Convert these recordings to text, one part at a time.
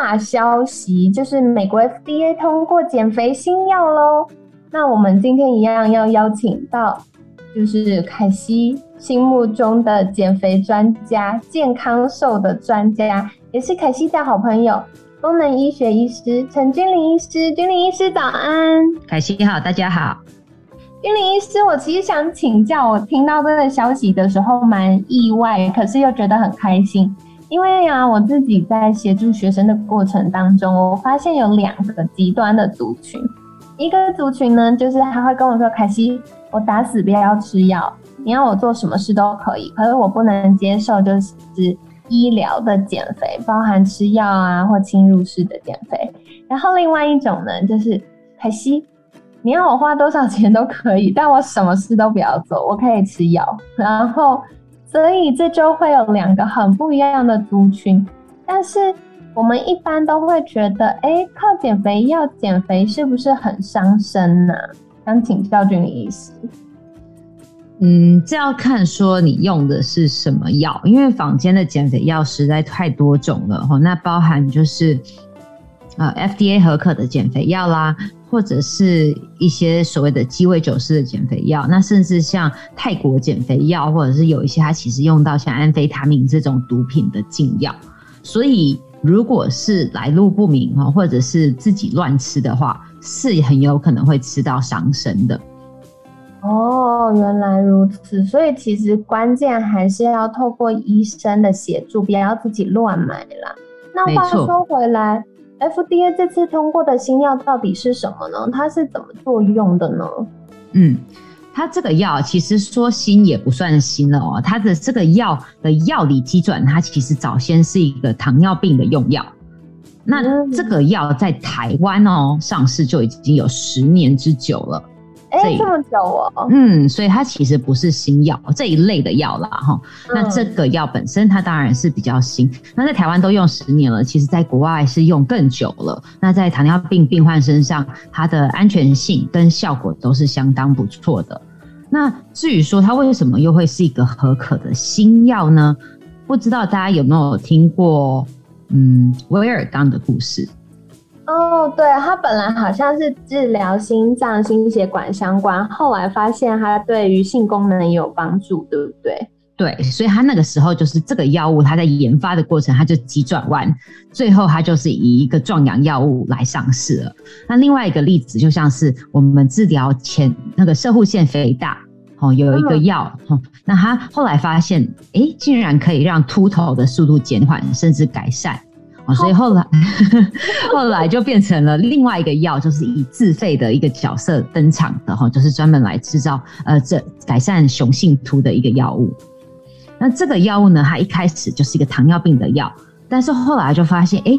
大消息就是美国 FDA 通过减肥新药喽。那我们今天一样要邀请到，就是凯西心目中的减肥专家、健康瘦的专家，也是凯西的好朋友——功能医学医师陈君玲医师。君玲医师早安，凯西好，大家好。君玲医师，我其实想请教，我听到这个消息的时候蛮意外，可是又觉得很开心。因为啊，我自己在协助学生的过程当中，我发现有两个极端的族群。一个族群呢，就是他会跟我说：“凯西，我打死不要吃药，你要我做什么事都可以，可是我不能接受就是医疗的减肥，包含吃药啊或侵入式的减肥。”然后另外一种呢，就是凯西，你要我花多少钱都可以，但我什么事都不要做，我可以吃药，然后。所以这就会有两个很不一样的族群，但是我们一般都会觉得，哎，靠减肥药减肥是不是很伤身呢？想请教君的意思。嗯，这要看说你用的是什么药，因为坊间的减肥药实在太多种了哈，那包含就是呃 FDA 合可的减肥药啦。或者是一些所谓的鸡尾酒式的减肥药，那甚至像泰国减肥药，或者是有一些它其实用到像安非他命这种毒品的禁药。所以，如果是来路不明哈，或者是自己乱吃的话，是很有可能会吃到伤身的。哦，原来如此。所以其实关键还是要透过医生的协助，不要自己乱买啦。那话说回来。FDA 这次通过的新药到底是什么呢？它是怎么作用的呢？嗯，它这个药其实说新也不算新了哦。它的这个药的药理基转，它其实早先是一个糖尿病的用药。那这个药在台湾哦上市就已经有十年之久了。哎，这么久哦，嗯，所以它其实不是新药这一类的药啦，哈。那这个药本身它当然是比较新，那在台湾都用十年了，其实在国外是用更久了。那在糖尿病病患身上，它的安全性跟效果都是相当不错的。那至于说它为什么又会是一个合可的新药呢？不知道大家有没有听过，嗯，威尔刚的故事。哦，对，它本来好像是治疗心脏、心血管相关，后来发现它对于性功能也有帮助，对不对？对，所以它那个时候就是这个药物，它在研发的过程，它就急转弯，最后它就是以一个壮阳药物来上市了。那另外一个例子，就像是我们治疗前那个射护腺肥大，哦，有一个药，哦，那它后来发现，哎，竟然可以让秃头的速度减缓，甚至改善。所以后来，后来就变成了另外一个药，就是以自费的一个角色登场的哈，就是专门来制造呃这改善雄性秃的一个药物。那这个药物呢，它一开始就是一个糖尿病的药，但是后来就发现，哎，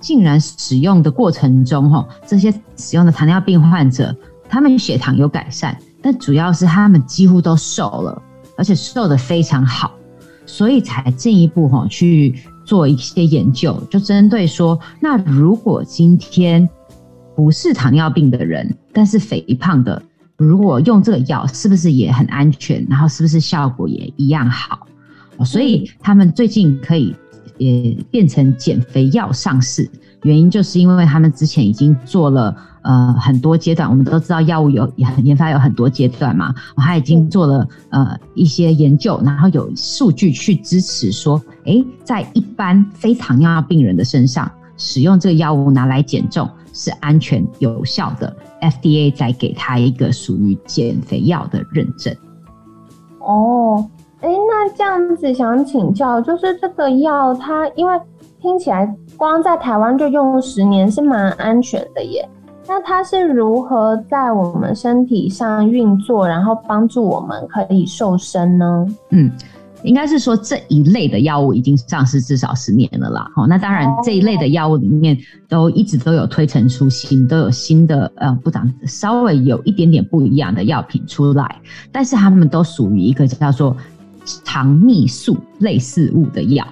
竟然使用的过程中哈，这些使用的糖尿病患者，他们血糖有改善，但主要是他们几乎都瘦了，而且瘦的非常好，所以才进一步哈去。做一些研究，就针对说，那如果今天不是糖尿病的人，但是肥胖的，如果用这个药，是不是也很安全？然后是不是效果也一样好？所以他们最近可以也变成减肥药上市，原因就是因为他们之前已经做了。呃，很多阶段，我们都知道药物有研发有很多阶段嘛，他已经做了呃一些研究，然后有数据去支持说，哎，在一般非糖尿病人的身上使用这个药物拿来减重是安全有效的，FDA 再给他一个属于减肥药的认证。哦，哎，那这样子想请教，就是这个药它因为听起来光在台湾就用十年是蛮安全的耶。那它是如何在我们身体上运作，然后帮助我们可以瘦身呢？嗯，应该是说这一类的药物已经上市至少十年了啦。哦，那当然这一类的药物里面都一直都有推陈出新，都有新的呃，不长稍微有一点点不一样的药品出来，但是他们都属于一个叫做肠泌素类似物的药。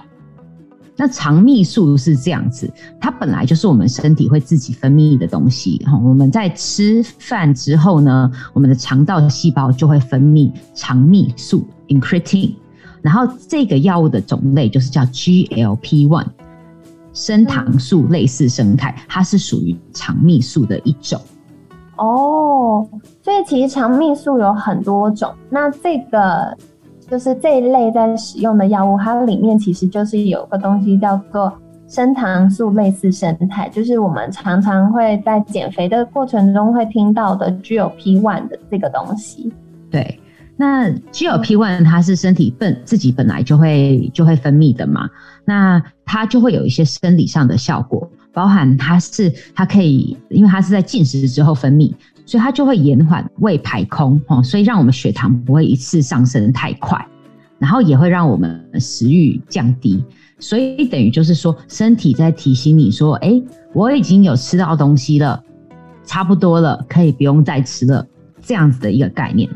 那肠泌素是这样子，它本来就是我们身体会自己分泌的东西。哈，我们在吃饭之后呢，我们的肠道细胞就会分泌肠泌素 （incretin）。然后这个药物的种类就是叫 GLP-1，升糖素类似生态，它是属于肠泌素的一种。哦，所以其实肠泌素有很多种。那这个。就是这一类在使用的药物，它里面其实就是有个东西叫做升糖素类似生态，就是我们常常会在减肥的过程中会听到的 GLP one 的这个东西。对，那 GLP one 它是身体本自己本来就会就会分泌的嘛，那它就会有一些生理上的效果，包含它是它可以，因为它是在进食之后分泌。所以它就会延缓胃排空哦，所以让我们血糖不会一次上升太快，然后也会让我们食欲降低。所以等于就是说，身体在提醒你说：“哎，我已经有吃到东西了，差不多了，可以不用再吃了。”这样子的一个概念。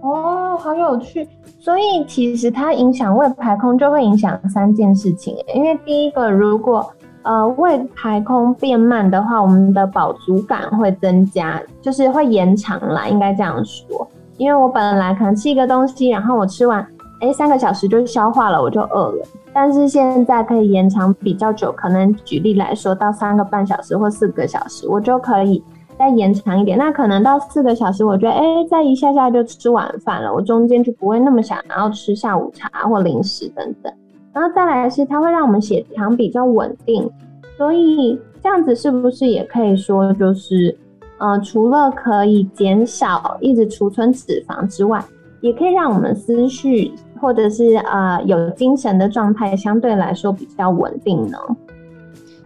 哦，好有趣。所以其实它影响胃排空，就会影响三件事情。因为第一个，如果呃，胃排空变慢的话，我们的饱足感会增加，就是会延长啦，应该这样说。因为我本来可能吃一个东西，然后我吃完，哎，三个小时就消化了，我就饿了。但是现在可以延长比较久，可能举例来说，到三个半小时或四个小时，我就可以再延长一点。那可能到四个小时，我觉得，哎，再一下下就吃晚饭了，我中间就不会那么想要吃下午茶或零食等等。然后再来是，它会让我们血糖比较稳定，所以这样子是不是也可以说，就是，呃，除了可以减少一直储存脂肪之外，也可以让我们思绪或者是呃有精神的状态相对来说比较稳定呢？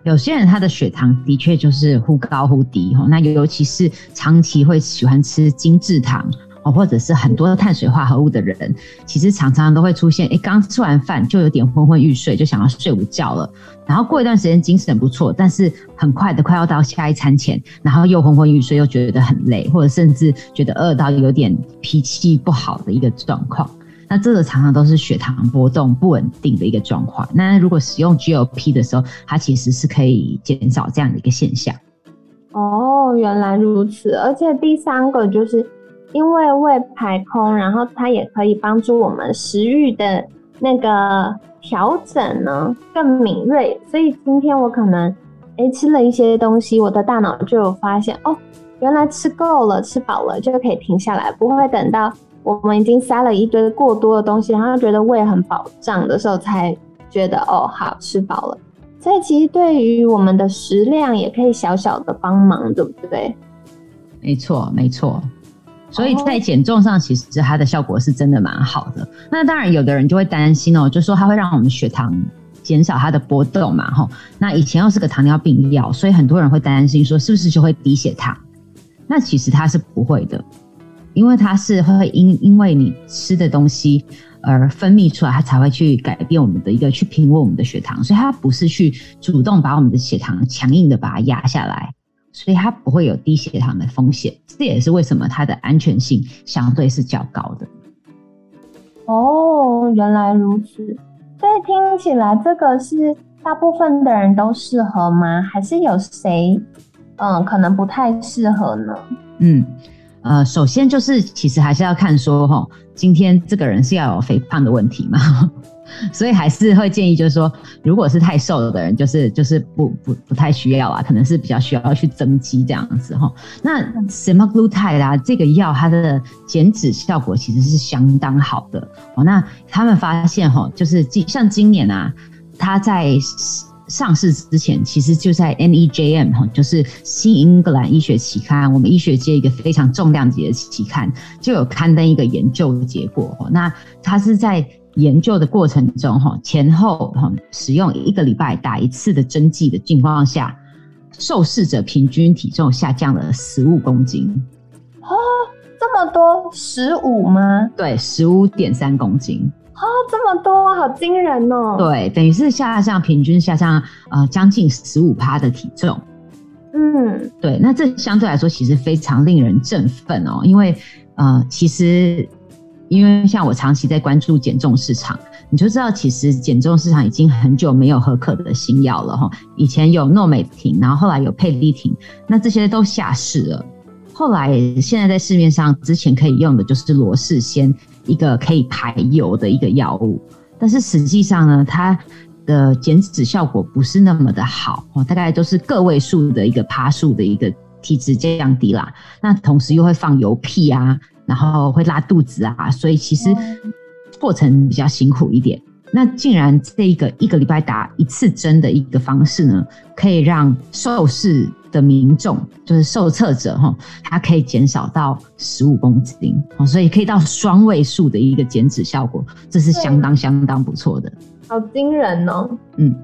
有些人他的血糖的确就是忽高忽低哈，那尤其是长期会喜欢吃精制糖。哦，或者是很多碳水化合物的人，其实常常都会出现，哎，刚吃完饭就有点昏昏欲睡，就想要睡午觉了。然后过一段时间精神不错，但是很快的快要到下一餐前，然后又昏昏欲睡，又觉得很累，或者甚至觉得饿到有点脾气不好的一个状况。那这个常常都是血糖波动不稳定的一个状况。那如果使用 G O P 的时候，它其实是可以减少这样的一个现象。哦，原来如此。而且第三个就是。因为胃排空，然后它也可以帮助我们食欲的那个调整呢更敏锐，所以今天我可能哎吃了一些东西，我的大脑就有发现哦，原来吃够了，吃饱了就可以停下来，不会等到我们已经塞了一堆过多的东西，然后觉得胃很饱胀的时候才觉得哦好吃饱了。所以其实对于我们的食量也可以小小的帮忙，对不对？没错，没错。所以在减重上，其实它的效果是真的蛮好的。那当然，有的人就会担心哦，就说它会让我们血糖减少它的波动嘛，吼。那以前又是个糖尿病药，所以很多人会担心说，是不是就会低血糖？那其实它是不会的，因为它是会因因为你吃的东西而分泌出来，它才会去改变我们的一个去平稳我们的血糖，所以它不是去主动把我们的血糖强硬的把它压下来。所以它不会有低血糖的风险，这也是为什么它的安全性相对是较高的。哦，原来如此。所以听起来这个是大部分的人都适合吗？还是有谁嗯可能不太适合呢？嗯呃，首先就是其实还是要看说哈，今天这个人是要有肥胖的问题吗？所以还是会建议，就是说，如果是太瘦的人，就是就是不不不太需要啊，可能是比较需要去增肌这样子哈。那 semaglutide 啊，这个药它的减脂效果其实是相当好的哦。那他们发现哈，就是今像今年啊，它在上市之前，其实就在 NEJM 哈，就是新英格兰医学期刊，我们医学界一个非常重量级的期刊，就有刊登一个研究的结果。那它是在研究的过程中，哈前后哈使用一个礼拜打一次的针剂的情况下，受试者平均体重下降了十五公斤。哦，这么多，十五吗？对，十五点三公斤。哦，这么多，好惊人哦！对，等于是下降平均下降呃将近十五趴的体重。嗯，对，那这相对来说其实非常令人振奋哦，因为呃，其实因为像我长期在关注减重市场，你就知道其实减重市场已经很久没有合可的新药了哈。以前有诺美婷，然后后来有佩利婷，那这些都下市了。后来现在在市面上之前可以用的就是罗氏鲜。一个可以排油的一个药物，但是实际上呢，它的减脂效果不是那么的好哦，大概都是个位数的一个趴数的一个体脂降低啦。那同时又会放油屁啊，然后会拉肚子啊，所以其实过程比较辛苦一点。那竟然这一个一个礼拜打一次针的一个方式呢，可以让受试的民众，就是受测者哈，他可以减少到十五公斤哦，所以可以到双位数的一个减脂效果，这是相当相当不错的。好惊人哦！嗯，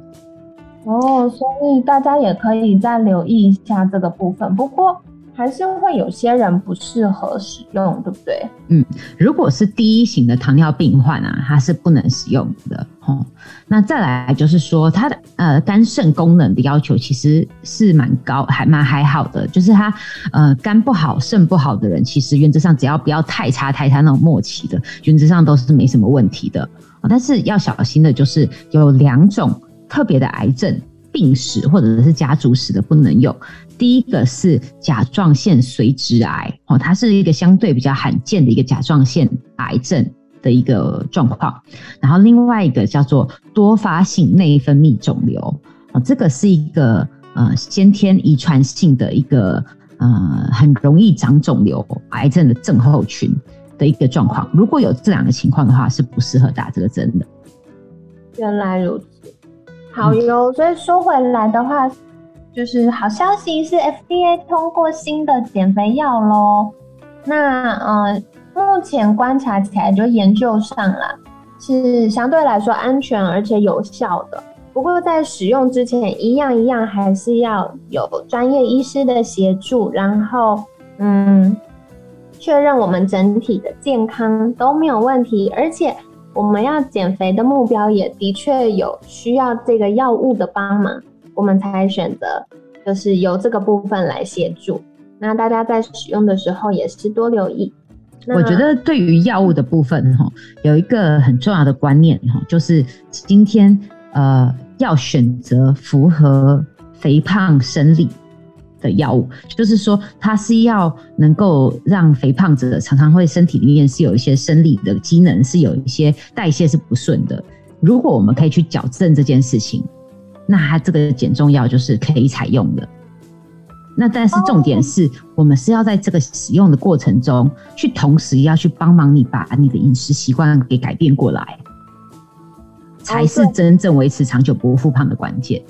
哦，所以大家也可以再留意一下这个部分。不过。还是会有些人不适合使用，对不对？嗯，如果是第一型的糖尿病患啊，它是不能使用的哦。那再来就是说，它的呃肝肾功能的要求其实是蛮高，还蛮还好的。就是它呃肝不好、肾不好的人，其实原则上只要不要太差太差那种末期的，原则上都是没什么问题的。但是要小心的就是有两种特别的癌症病史或者是家族史的不能用。第一个是甲状腺髓质癌哦，它是一个相对比较罕见的一个甲状腺癌症的一个状况。然后另外一个叫做多发性内分泌肿瘤哦，这个是一个呃先天遗传性的一个呃很容易长肿瘤癌症的症候群的一个状况。如果有这两个情况的话，是不适合打这个针的。原来如此，好哟。所以说回来的话。就是好消息是 FDA 通过新的减肥药喽。那呃，目前观察起来就研究上啦，是相对来说安全而且有效的。不过在使用之前，一样一样还是要有专业医师的协助，然后嗯，确认我们整体的健康都没有问题，而且我们要减肥的目标也的确有需要这个药物的帮忙。我们才选择，就是由这个部分来协助。那大家在使用的时候也是多留意。我觉得对于药物的部分哈，有一个很重要的观念哈，就是今天呃要选择符合肥胖生理的药物，就是说它是要能够让肥胖者常常会身体里面是有一些生理的机能是有一些代谢是不顺的。如果我们可以去矫正这件事情。那它这个减重药就是可以采用的，那但是重点是我们是要在这个使用的过程中，去同时要去帮忙你把你的饮食习惯给改变过来，才是真正维持长久不复胖的关键。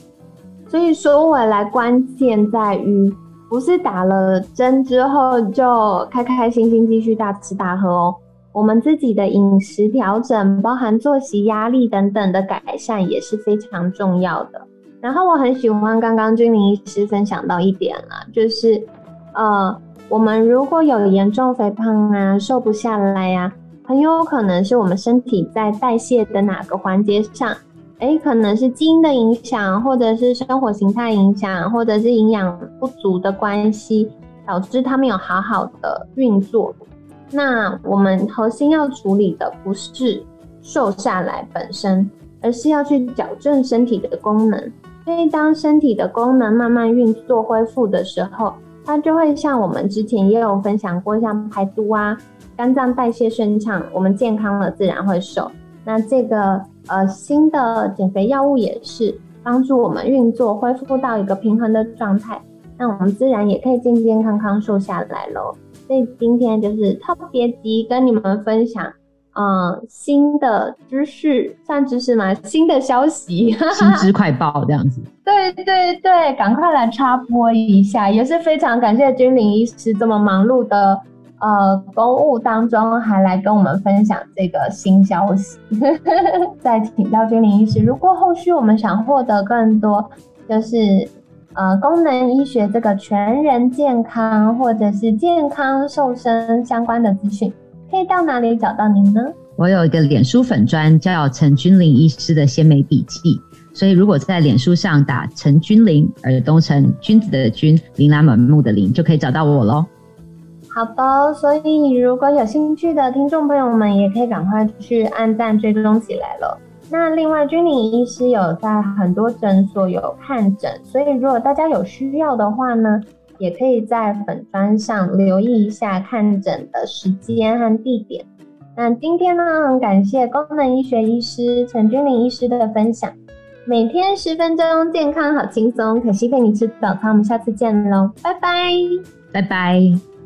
所以说回来，关键在于不是打了针之后就开开心心继续大吃大喝哦，我们自己的饮食调整，包含作息、压力等等的改善也是非常重要的。然后我很喜欢刚刚君临医师分享到一点啦，就是，呃，我们如果有严重肥胖啊，瘦不下来呀，很有可能是我们身体在代谢的哪个环节上，哎，可能是基因的影响，或者是生活形态影响，或者是营养不足的关系，导致它没有好好的运作。那我们核心要处理的不是瘦下来本身，而是要去矫正身体的功能。所以，当身体的功能慢慢运作恢复的时候，它就会像我们之前也有分享过，像排毒啊、肝脏代谢顺畅，我们健康了自然会瘦。那这个呃新的减肥药物也是帮助我们运作恢复到一个平衡的状态，那我们自然也可以健健康康瘦下来喽。所以今天就是特别急跟你们分享。嗯，新的知识算知识吗？新的消息，新知快报这样子。对对对，赶快来插播一下，也是非常感谢君临医师这么忙碌的呃公务当中，还来跟我们分享这个新消息。再请教君临医师，如果后续我们想获得更多，就是呃功能医学这个全人健康或者是健康瘦身相关的资讯。可以到哪里找到您呢？我有一个脸书粉专叫陈君玲医师的鲜美笔记，所以如果在脸书上打陈君玲，耳东城君子的君，琳琅满目的琳，就可以找到我喽。好的，所以如果有兴趣的听众朋友们，也可以赶快去按赞追踪起来了。那另外，君玲医师有在很多诊所有看诊，所以如果大家有需要的话呢，也可以在粉砖上留意一下看诊的时间和地点。那今天呢，很感谢功能医学医师陈君玲医师的分享。每天十分钟，健康好轻松。可惜陪你吃早餐，我们下次见喽，拜拜，拜拜。